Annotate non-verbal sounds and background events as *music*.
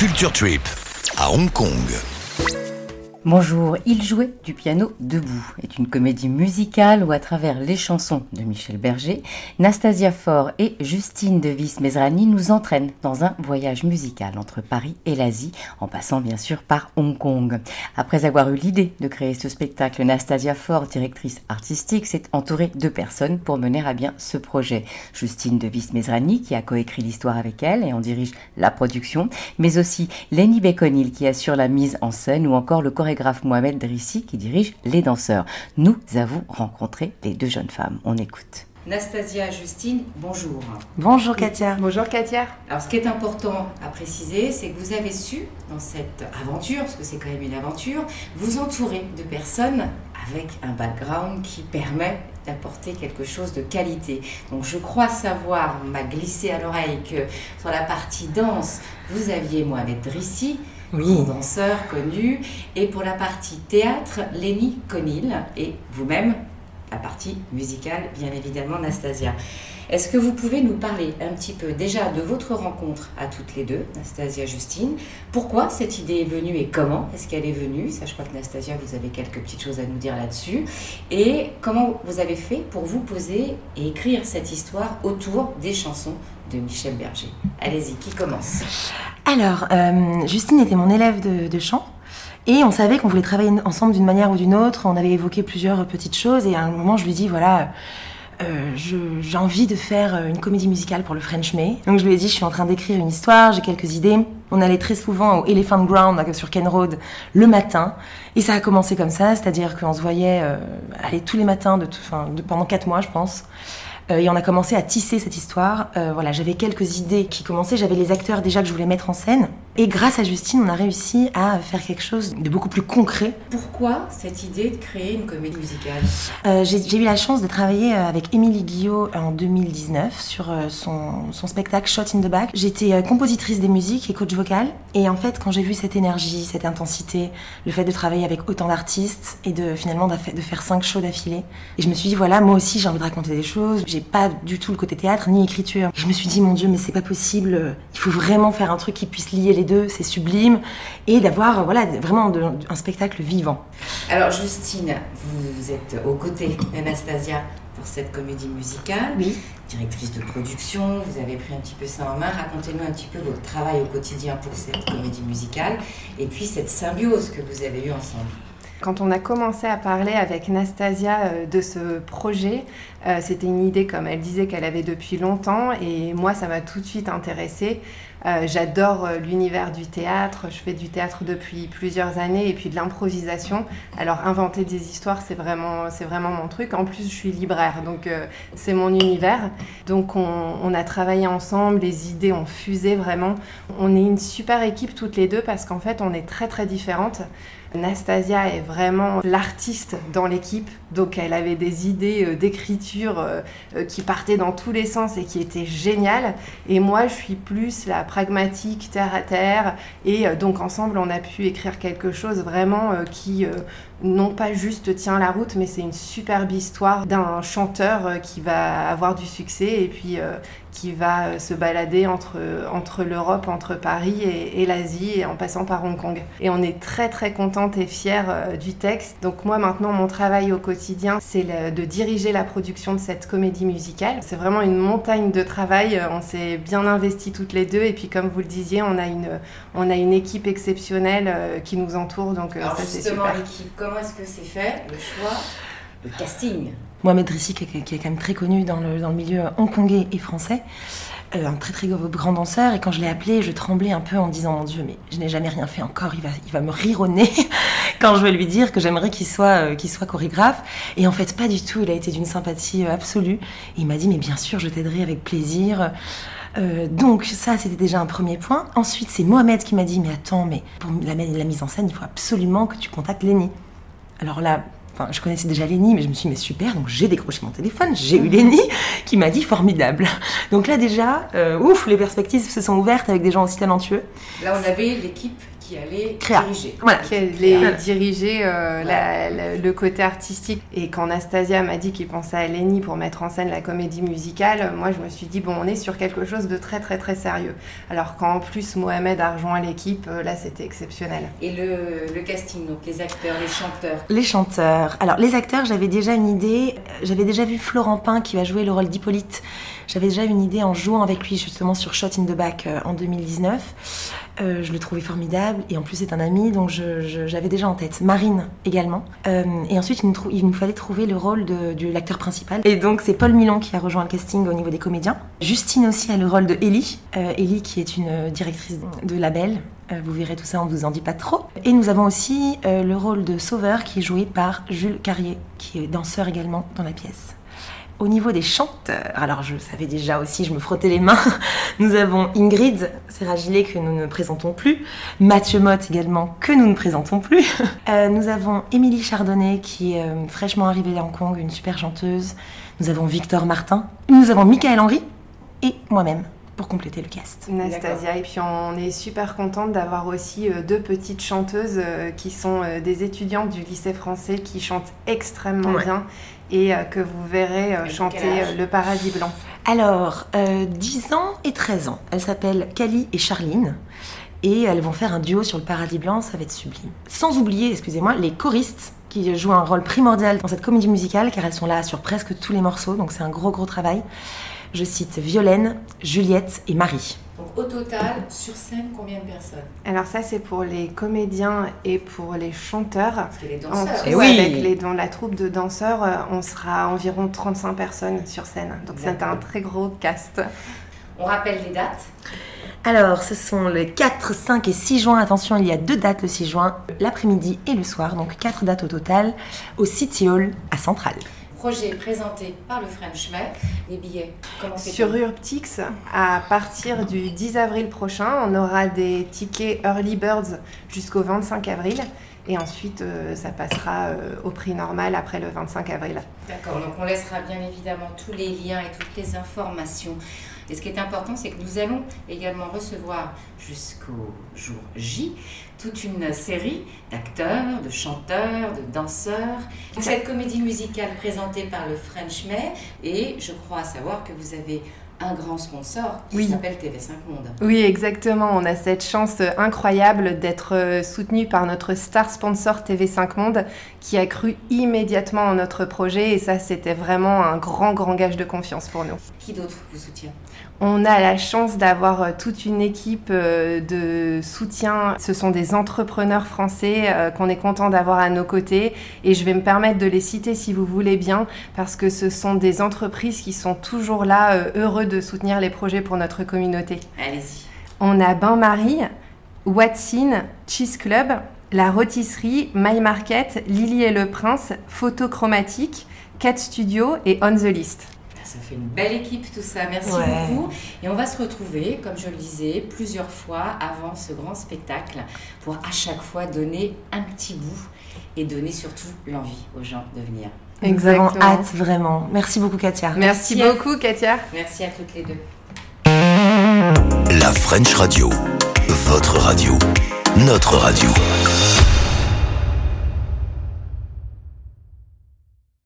Culture Trip à Hong Kong. Bonjour, Il jouait du piano debout est une comédie musicale où à travers les chansons de Michel Berger, Nastasia Faure et Justine de Vis-Mezrani nous entraînent dans un voyage musical entre Paris et l'Asie, en passant bien sûr par Hong Kong. Après avoir eu l'idée de créer ce spectacle, Nastasia Faure, directrice artistique, s'est entourée de personnes pour mener à bien ce projet. Justine de Vis-Mezrani qui a coécrit l'histoire avec elle et en dirige la production, mais aussi Lenny Beconil qui assure la mise en scène ou encore le chorégraphe chorégraphe Mohamed Drissi qui dirige les danseurs. Nous avons rencontré les deux jeunes femmes. On écoute. Nastasia, Justine, bonjour. Bonjour Katia. Bonjour Katia. Alors ce qui est important à préciser, c'est que vous avez su, dans cette aventure, parce que c'est quand même une aventure, vous entourer de personnes avec un background qui permet d'apporter quelque chose de qualité. Donc je crois savoir, m'a glissé à l'oreille que sur la partie danse, vous aviez Mohamed Drissi, oui. danseur connu. Et pour la partie théâtre, Lenny Conil et vous-même, la partie musicale, bien évidemment, Nastasia. Est-ce que vous pouvez nous parler un petit peu déjà de votre rencontre à toutes les deux, Nastasia Justine? Pourquoi cette idée est venue et comment est-ce qu'elle est venue? Ça, je crois que Nastasia, vous avez quelques petites choses à nous dire là-dessus. Et comment vous avez fait pour vous poser et écrire cette histoire autour des chansons de Michel Berger? Allez-y, qui commence? Alors, euh, Justine était mon élève de, chant. Et on savait qu'on voulait travailler ensemble d'une manière ou d'une autre. On avait évoqué plusieurs petites choses. Et à un moment, je lui dis voilà, euh, j'ai envie de faire une comédie musicale pour le French May. Donc je lui ai dit je suis en train d'écrire une histoire, j'ai quelques idées. On allait très souvent au Elephant Ground sur Ken Road le matin. Et ça a commencé comme ça, c'est-à-dire qu'on se voyait euh, aller tous les matins de, de, pendant quatre mois, je pense. Euh, et on a commencé à tisser cette histoire. Euh, voilà, j'avais quelques idées qui commençaient, j'avais les acteurs déjà que je voulais mettre en scène. Et grâce à Justine, on a réussi à faire quelque chose de beaucoup plus concret. Pourquoi cette idée de créer une comédie musicale euh, J'ai eu la chance de travailler avec Émilie Guillot en 2019 sur son, son spectacle Shot in the Back. J'étais compositrice des musiques et coach vocal. Et en fait, quand j'ai vu cette énergie, cette intensité, le fait de travailler avec autant d'artistes et de finalement de faire cinq shows d'affilée, et je me suis dit, voilà, moi aussi j'ai envie de raconter des choses pas du tout le côté théâtre ni écriture. je me suis dit, mon Dieu, mais c'est pas possible. Il faut vraiment faire un truc qui puisse lier les deux. C'est sublime. Et d'avoir, voilà, vraiment un spectacle vivant. Alors, Justine, vous, êtes aux côtés d'Anastasia pour cette comédie musicale. Oui. Directrice de production, vous avez pris un petit peu ça en main. Racontez-nous un petit peu votre travail au quotidien pour cette comédie musicale et puis cette symbiose que vous avez eue ensemble. Quand on a commencé à parler avec Nastasia euh, de ce projet, euh, c'était une idée, comme elle disait, qu'elle avait depuis longtemps et moi, ça m'a tout de suite intéressée. Euh, j'adore l'univers du théâtre, je fais du théâtre depuis plusieurs années et puis de l'improvisation. Alors inventer des histoires, c'est vraiment, vraiment mon truc. En plus, je suis libraire, donc c'est mon univers. Donc on, on, a travaillé ensemble, les idées ont fusé vraiment. On est une super équipe toutes les deux parce qu'en fait, on est très très différentes. Nastasia est vraiment l'artiste dans l'équipe, donc elle avait des idées euh, d'écriture euh, euh, qui partaient dans tous les sens et qui étaient géniales. Et moi, je suis plus la pragmatique, terre à terre. Et donc ensemble, on a pu écrire quelque chose vraiment qui non pas juste tient la route, mais c'est une superbe histoire d'un chanteur qui va avoir du succès et puis qui va se balader entre, entre l'Europe, entre Paris et, l'Asie, et en passant par Hong Kong. Et on est très très contente et fière du texte. Donc moi maintenant, mon travail au quotidien, c'est de diriger la production de cette comédie musicale. C'est vraiment une montagne de travail. Euh, on s'est bien investi toutes les deux, et puis comme vous le disiez, on a une, on a une équipe exceptionnelle euh, qui nous entoure. Donc Alors ça c'est super. l'équipe, comment est-ce que c'est fait le choix, le casting? Mohamed Rissi, qui, est quand même très connu dans le, dans le milieu hongkongais et français, euh, un très très grand danseur. Et quand je l'ai appelé, je tremblais un peu en disant Mon Dieu, mais je n'ai jamais rien fait encore, il va, il va me rire au nez quand je vais lui dire que j'aimerais qu'il soit, euh, soit chorégraphe. Et en fait, pas du tout, il a été d'une sympathie euh, absolue. Et il m'a dit Mais bien sûr, je t'aiderai avec plaisir. donc ça, c'était déjà un premier point. Ensuite, c'est Mohamed qui m'a dit, mais attends, mais pour la, mise en scène, il faut absolument que tu contactes Lenny. Alors là, je connaissais déjà Lenny, mais je me suis dit, mais super, donc j'ai décroché mon téléphone, j'ai eu Lenny qui m'a dit formidable. Donc là déjà, euh, ouf, les perspectives se sont ouvertes avec des gens aussi talentueux. Là, on avait l'équipe qui allait Créa. diriger. Voilà. qui allait Voilà. diriger euh, la- la- le côté artistique. Et quand Anastasia m'a dit qu'il pensait à Lenny pour mettre en scène la comédie musicale, moi je me suis dit, bon, on est sur quelque chose de très très très sérieux. Alors qu'en plus Mohamed a rejoint l'équipe, euh, là c'était exceptionnel. Et le, le casting, donc les acteurs, les chanteurs? Les chanteurs. Alors, les acteurs, j'avais déjà une idée. Euh, J'avais déjà vu Florent Pain qui va jouer le rôle d'Hippolyte. J'avais déjà une idée en jouant avec lui justement sur Shot in the Back euh, en 2019. Euh, je le trouvais formidable et en plus c'est un ami donc j'avais déjà en tête Marine également. Euh, et ensuite il nous, fallait trouver le rôle de, l'acteur principal et donc c'est Paul Milon qui a rejoint le casting au niveau des comédiens. Justine aussi a le rôle de Ellie. Euh, Ellie qui est une directrice de label. Vous verrez tout ça, on ne vous en dit pas trop. Et nous avons aussi le rôle de Sauveur qui est joué par Jules Carrier, qui est danseur également dans la pièce. Au niveau des chanteurs, alors je savais déjà aussi, je me frottais les mains. *laughs* Nous avons Ingrid Serragilet que nous ne présentons plus, Mathieu Motte également que nous ne présentons plus. *laughs* Euh, nous avons Émilie Chardonnay qui est euh, fraîchement arrivée à Hong Kong, une super chanteuse. Nous avons Victor Martin. Nous avons Michael Henry et moi-même pour compléter le cast. Nastasia. Et puis on est super contente d'avoir aussi euh, deux petites chanteuses euh, qui sont euh, des étudiantes du lycée français qui chantent extrêmement Ouais. bien et que vous verrez chanter Le Paradis Blanc. Alors, euh, 10 ans et 13 ans. Elles s'appellent Kali et Charline. Et elles vont faire un duo sur le Paradis Blanc, ça va être sublime. Sans oublier, excusez-moi, les choristes qui jouent un rôle primordial dans cette comédie musicale, car elles sont là sur presque tous les morceaux, donc c'est un gros gros travail. Je cite Violaine, Juliette et Marie. Donc au total, sur scène, combien de personnes? Alors ça c'est pour les comédiens et pour les chanteurs. Parce que les En danseurs. tout, Eh oui. avec les, dans la troupe de danseurs, euh, on sera environ 35 personnes sur scène. Donc c'est un très gros cast. On rappelle les dates? Alors, ce sont le 4, 5 et 6 juin. Attention, il y a deux dates le 6 juin, l'après-midi et le soir, donc quatre dates au total, au City Hall à Centrale. Projet présenté par le French May. Les billets, comment Sur Urptix, à partir du 10 avril prochain, on aura des tickets Early Birds jusqu'au 25 avril. Et ensuite, euh, ça passera euh, au prix normal après le 25 avril. D'accord, donc on laissera bien évidemment tous les liens et toutes les informations. Et ce qui est important, c'est que nous allons également recevoir jusqu'au jour J toute une série d'acteurs, de chanteurs, de danseurs. Cette comédie musicale présentée par le French May, et je crois savoir que vous avez un grand sponsor qui Oui. s'appelle TV5 Monde. Oui, exactement. On a cette chance incroyable d'être euh, soutenu par notre star sponsor TV5 Monde qui a cru immédiatement en notre projet. Et ça, c'était vraiment un grand, grand gage de confiance pour nous. Qui d'autre vous soutient? On a la chance d'avoir euh, toute une équipe euh, de soutien. Ce sont des entrepreneurs français euh, qu'on est content d'avoir à nos côtés. Et je vais me permettre de les citer si vous voulez bien, parce que ce sont des entreprises qui sont toujours là, heureux de soutenir les projets pour notre communauté. Allez-y. On a Bain-Marie, Watson, Cheese Club, La Rôtisserie, My Market, Lily et le Prince, Photochromatique, Cat Studio et On the List. Ça fait une belle équipe tout ça, merci Ouais. beaucoup. Et on va se retrouver, comme je le disais, plusieurs fois avant ce grand spectacle pour à chaque fois donner un petit bout et donner surtout l'envie aux gens de venir. Nous avons Exactement. hâte, vraiment. Merci beaucoup, Katia. Merci, Merci à- beaucoup, Katia. Merci à toutes les deux. La French Radio. Votre radio. Notre radio.